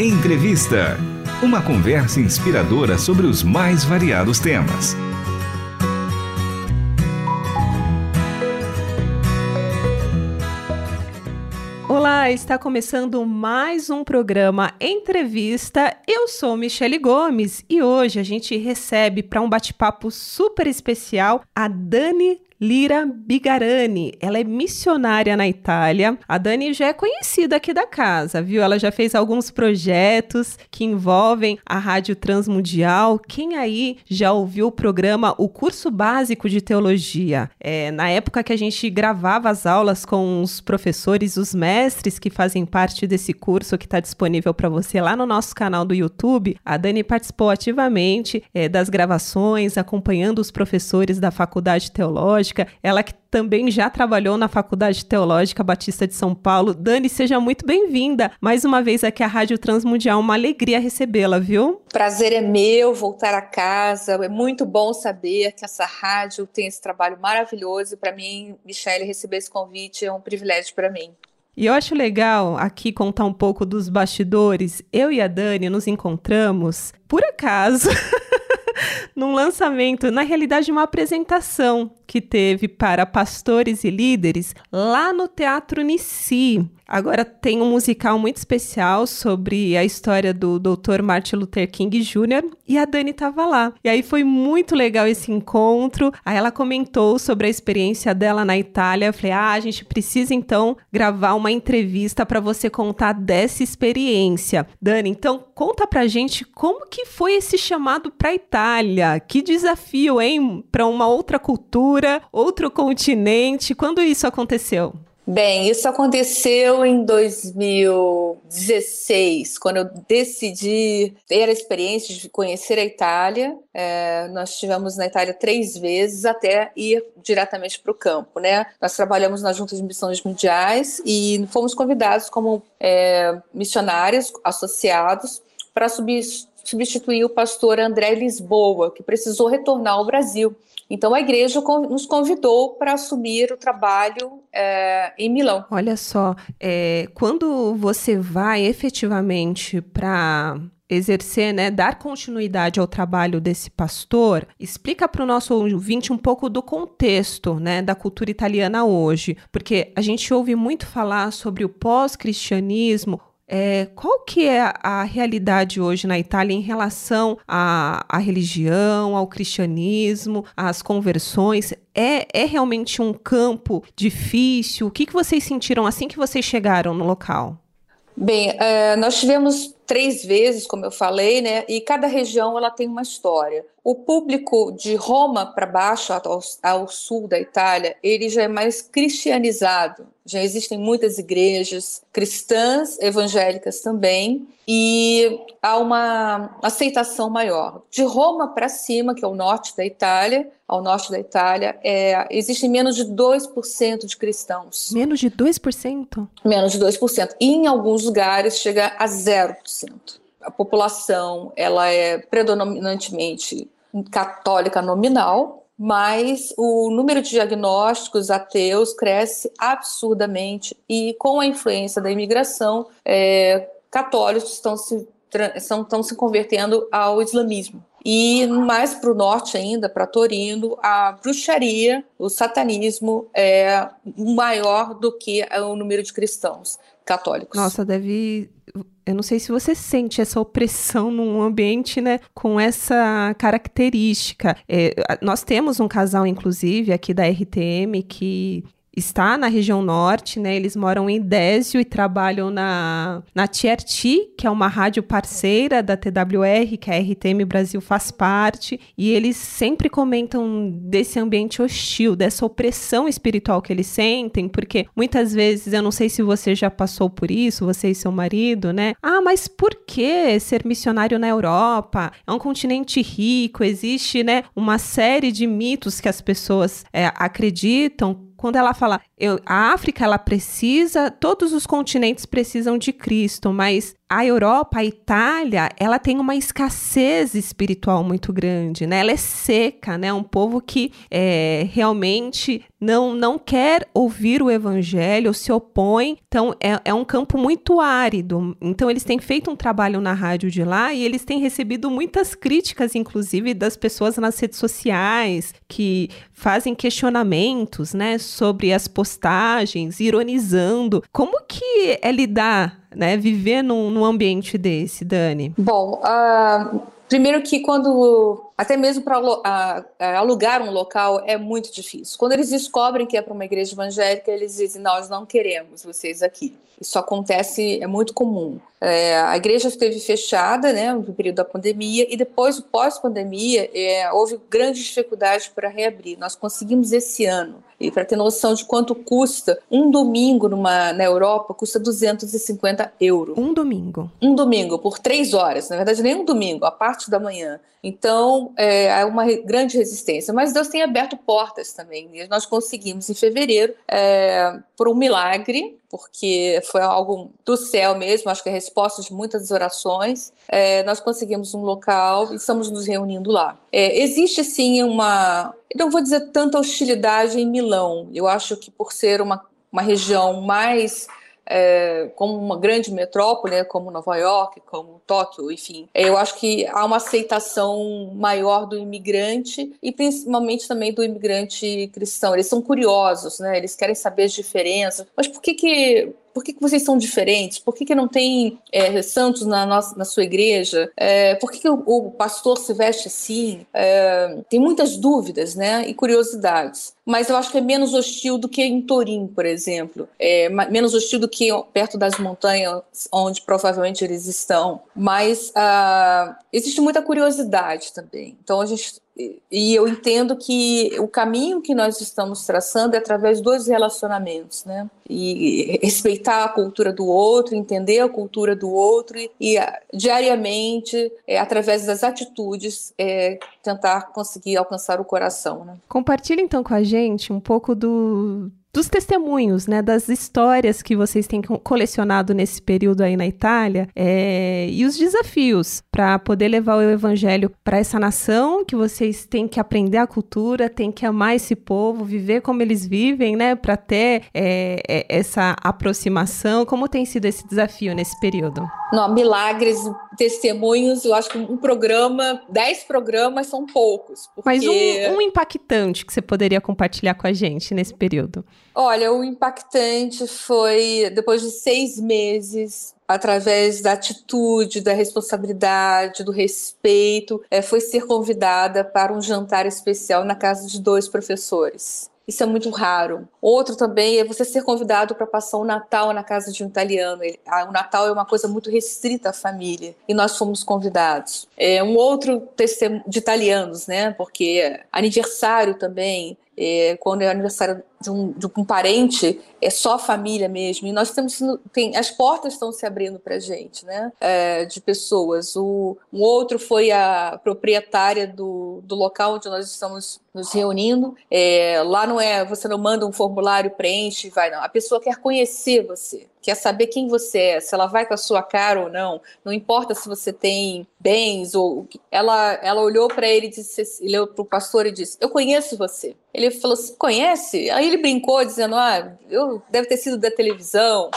Entrevista. Uma conversa inspiradora sobre os mais variados temas. Olá, está começando mais um programa Entrevista. Eu sou Michele Gomes e hoje a gente recebe para um bate-papo super especial a Dani Lira Bigarani. Ela é missionária na Itália. A Dani já é conhecida aqui da casa, viu? Ela já fez alguns projetos que envolvem a Rádio Transmundial. Quem aí já ouviu o programa O Curso Básico de Teologia? É, na época que a gente gravava as aulas com os professores, os mestres que fazem parte desse curso que está disponível para você lá no nosso canal do YouTube, a Dani participou ativamente é, das gravações, acompanhando os professores da Faculdade Teológica Teológica, ela que também já trabalhou na Faculdade Teológica Batista de São Paulo. Dani, seja muito bem-vinda. Mais uma vez aqui à Rádio Transmundial, uma alegria recebê-la, viu? Prazer é meu voltar a casa. É muito bom saber que essa rádio tem esse trabalho maravilhoso. Para mim, Michelle, receber esse convite é um privilégio para mim. E eu acho legal aqui contar um pouco dos bastidores. Eu e a Dani nos encontramos, por acaso, num lançamento, na realidade, uma apresentação que teve para pastores e líderes lá no Teatro Nici. Agora tem um musical muito especial sobre a história do Dr. Martin Luther King Jr. e a Dani estava lá. E aí foi muito legal esse encontro. Aí ela comentou sobre a experiência dela na Itália. Eu falei: "Ah, a gente precisa então gravar uma entrevista para você contar dessa experiência". Dani, então conta pra gente como que foi esse chamado para Itália. Que desafio, hein, para uma outra cultura cultura, outro continente. Quando isso aconteceu? Bem, isso aconteceu em 2016, quando eu decidi ter a experiência de conhecer a Itália. É, nós estivemos na Itália três vezes até ir diretamente para o campo, né? Nós trabalhamos na Junta de Missões Mundiais e fomos convidados como é, missionários associados para substituir o pastor André Lisboa, que precisou retornar ao Brasil. Então a igreja nos convidou para assumir o trabalho é, em Milão. Olha só, é, quando você vai efetivamente para exercer, né, dar continuidade ao trabalho desse pastor, explica para o nosso ouvinte um pouco do contexto, né, da cultura italiana hoje, porque a gente ouve muito falar sobre o pós-cristianismo, é, qual que é a realidade hoje na Itália em relação à, à religião, ao cristianismo, às conversões? É, é realmente um campo difícil? O que, que vocês sentiram assim que vocês chegaram no local? Bem, uh, nós tivemos três vezes, como eu falei, né? E cada região ela tem uma história. O público de Roma para baixo, ao, ao, sul da Itália, ele já é mais cristianizado. Já existem muitas igrejas cristãs, evangélicas também, e há uma aceitação maior. De Roma para cima, que é o norte da Itália, ao norte da Itália, é, existem menos de 2% de cristãos. Menos de 2%? Menos de 2%. E em alguns lugares chega a 0%. A população ela é predominantemente católica nominal, mas o número de diagnósticos ateus cresce absurdamente e com a influência da imigração, é, católicos estão se, estão, se convertendo ao islamismo. E mais para o norte ainda, para Torino, a bruxaria, o satanismo é maior do que o número de cristãos católicos. Nossa, deve eu não sei se você sente essa opressão num ambiente, né, com essa característica. É, nós temos um casal, inclusive, aqui da RTM, que está na região norte, né? Eles moram em Désio e trabalham na, na TRT, que é uma rádio parceira da TWR, que a RTM Brasil faz parte, e eles sempre comentam desse ambiente hostil, dessa opressão espiritual que eles sentem, porque muitas vezes, eu não sei se você já passou por isso, você e seu marido, né? Ah, mas por que ser missionário na Europa? É um continente rico, existe, né, uma série de mitos que as pessoas é, acreditam quando ela fala, eu, a África ela precisa, todos os continentes precisam de Cristo, mas a Europa, a Itália, ela tem uma escassez espiritual muito grande, né? Ela é seca, né? Um povo que é, realmente não, não quer ouvir o evangelho, se opõe. Então, é, é um campo muito árido. Então, eles têm feito um trabalho na rádio de lá e eles têm recebido muitas críticas, inclusive, das pessoas nas redes sociais que fazem questionamentos, né, sobre as postagens, ironizando. Como que é lidar né, viver num, num ambiente desse, Dani? Bom, uh, primeiro que quando até mesmo para alugar um local é muito difícil. Quando eles descobrem que é para uma igreja evangélica, eles dizem: Nós não queremos vocês aqui. Isso acontece, é muito comum. É, a igreja esteve fechada né, no período da pandemia e depois, pós-pandemia, é, houve grande dificuldade para reabrir. Nós conseguimos esse ano. E para ter noção de quanto custa, um domingo numa, na Europa custa 250 euros. Um domingo? Um domingo, por três horas. Na verdade, nem um domingo, a parte da manhã. Então, é, uma grande resistência. Mas Deus tem aberto portas também. E nós conseguimos, em fevereiro, é, por um milagre, porque foi algo do céu mesmo, acho que é resposta de muitas orações, é, nós conseguimos um local e estamos nos reunindo lá. É, existe, sim, uma. Não vou dizer tanta hostilidade em Milão. Eu acho que por ser uma, uma região mais é, como uma grande metrópole, né, como Nova York, como Tóquio, enfim. Eu acho que há uma aceitação maior do imigrante e principalmente também do imigrante cristão. Eles são curiosos, né? Eles querem saber as diferenças. Mas por que que por que, que vocês são diferentes? Por que, que não tem é, santos na, nossa, na sua igreja? É, por que, que o, o, pastor se veste assim? É, tem muitas dúvidas né, e curiosidades. Mas eu acho que é menos hostil do que em Torim, por exemplo. É, menos hostil do que perto das montanhas, onde provavelmente eles estão. Mas uh, existe muita curiosidade também. Então a gente e eu entendo que o caminho que nós estamos traçando é através dos relacionamentos, né? E respeitar a cultura do outro, entender a cultura do outro e, e diariamente, é, através das atitudes, é, tentar conseguir alcançar o coração. Né? Compartilhe então com a gente um pouco do, dos testemunhos, né, das histórias que vocês têm colecionado nesse período aí na Itália é, e os desafios para poder levar o evangelho para essa nação que vocês têm que aprender a cultura, têm que amar esse povo, viver como eles vivem, né, para ter é, é, essa aproximação. Como tem sido esse desafio nesse período? Não, milagres, testemunhos, eu acho que um programa, dez programas são poucos. Porque... Mas um, um impactante que você poderia compartilhar com a gente nesse período? Olha, o impactante foi depois de seis meses através da atitude, da responsabilidade, do respeito, é, foi ser convidada para um jantar especial na casa de dois professores. Isso é muito raro. Outro também é você ser convidado para passar o Natal na casa de um italiano. o Natal é uma coisa muito restrita à família e nós fomos convidados. É um outro testemunho de italianos, né? Porque aniversário também é, quando é aniversário de um, de um parente, é só família mesmo. E nós temos, tem, as portas estão se abrindo para gente, né? É, de pessoas. O, um outro foi a proprietária do, do local onde nós estamos nos reunindo. É, lá não é, você não manda um formulário, preenche vai, não. A pessoa quer conhecer você quer saber quem você é, se ela vai com a sua cara ou não. Não importa se você tem bens ou ela ela olhou para ele e disse, olhou para o pastor e disse: "Eu conheço você". Ele falou assim: "Conhece?". Aí ele brincou dizendo: "Ah, eu deve ter sido da televisão".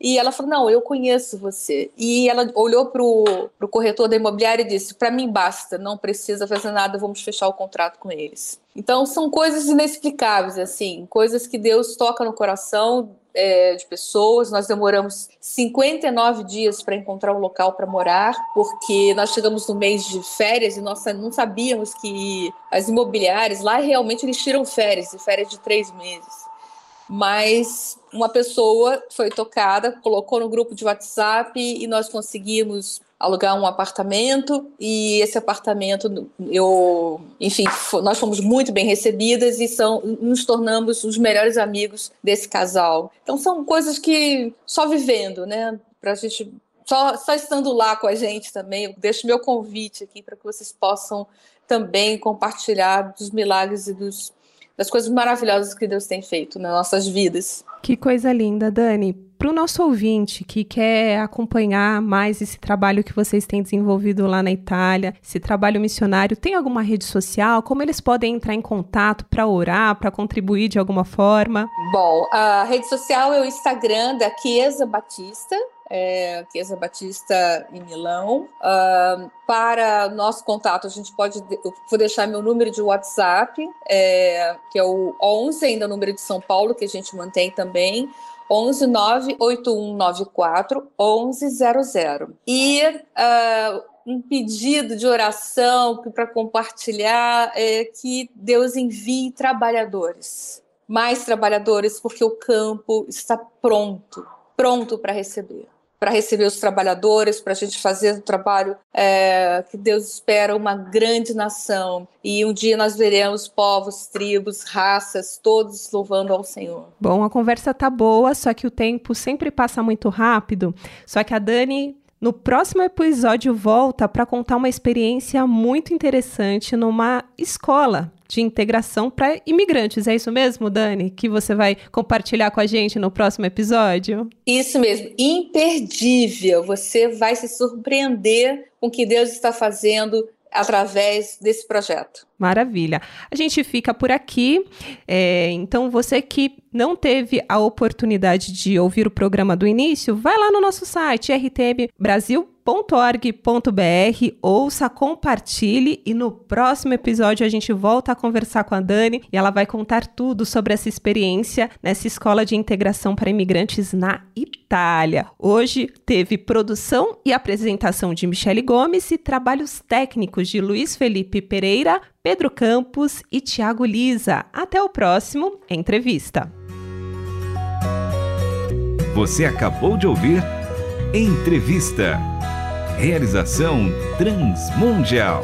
E ela falou: "Não, eu conheço você". E ela olhou para o corretor da imobiliária e disse: "Para mim basta, não precisa fazer nada, vamos fechar o contrato com eles". Então são coisas inexplicáveis assim, coisas que Deus toca no coração é, de pessoas. Nós demoramos 59 dias para encontrar um local para morar, porque nós chegamos no mês de férias e nós não sabíamos que as imobiliárias lá realmente eles tiram férias, e férias de três meses. Mas uma pessoa foi tocada, colocou no grupo de WhatsApp e nós conseguimos alugar um apartamento e esse apartamento eu enfim nós fomos muito bem recebidas e são nos tornamos os melhores amigos desse casal. Então são coisas que só vivendo né? Para a gente só, só estando lá com a gente também eu deixo meu convite aqui para que vocês possam também compartilhar dos milagres e dos, das coisas maravilhosas que Deus tem feito nas nossas vidas Que coisa linda, Dani. Para o nosso ouvinte que quer acompanhar mais esse trabalho que vocês têm desenvolvido lá na Itália, esse trabalho missionário, tem alguma rede social? Como eles podem entrar em contato para orar, para contribuir de alguma forma? Bom, a rede social é o Instagram da Chiesa Batista, é, Chiesa Batista em Milão. Uh, para nosso contato, a gente pode. Vou deixar meu número de WhatsApp, é, que é o 11, ainda o número de São Paulo, que a gente mantém também. 11 98194 1100. E uh, um pedido de oração para compartilhar é que Deus envie trabalhadores, mais trabalhadores, porque o campo está pronto, pronto para receber para receber os trabalhadores, para a gente fazer o trabalho é, que Deus espera, uma grande nação. E um dia nós veremos povos, tribos, raças, todos louvando ao Senhor. Bom, a conversa tá boa, só que o tempo sempre passa muito rápido. Só que a Dani no próximo episódio, volta para contar uma experiência muito interessante numa escola de integração para imigrantes. É isso mesmo, Dani? Que você vai compartilhar com a gente no próximo episódio? Isso mesmo, imperdível. Você vai se surpreender com o que Deus está fazendo através desse projeto. Maravilha. A gente fica por aqui. É, então, você que não teve a oportunidade de ouvir o programa do início, vai lá no nosso site rtmbrasil.org.br, ouça, compartilhe e no próximo episódio a gente volta a conversar com a Dani e ela vai contar tudo sobre essa experiência nessa escola de integração para imigrantes na Itália. Hoje teve produção e apresentação de Michele Gomes e trabalhos técnicos de Luiz Felipe Pereira, Pedro Campos e Tiago Lisa. Até o próximo Entrevista. Você acabou de ouvir Entrevista. Realização Transmundial.